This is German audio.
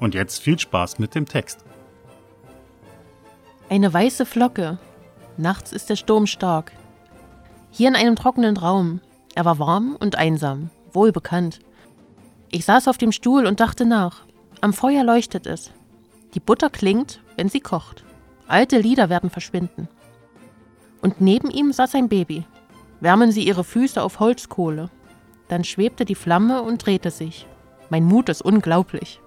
Und jetzt viel Spaß mit dem Text. Eine weiße Flocke. Nachts ist der Sturm stark. Hier in einem trockenen Raum. Er war warm und einsam, wohlbekannt. Ich saß auf dem Stuhl und dachte nach. Am Feuer leuchtet es. Die Butter klingt, wenn sie kocht. Alte Lieder werden verschwinden. Und neben ihm saß ein Baby. Wärmen sie ihre Füße auf Holzkohle. Dann schwebte die Flamme und drehte sich. Mein Mut ist unglaublich.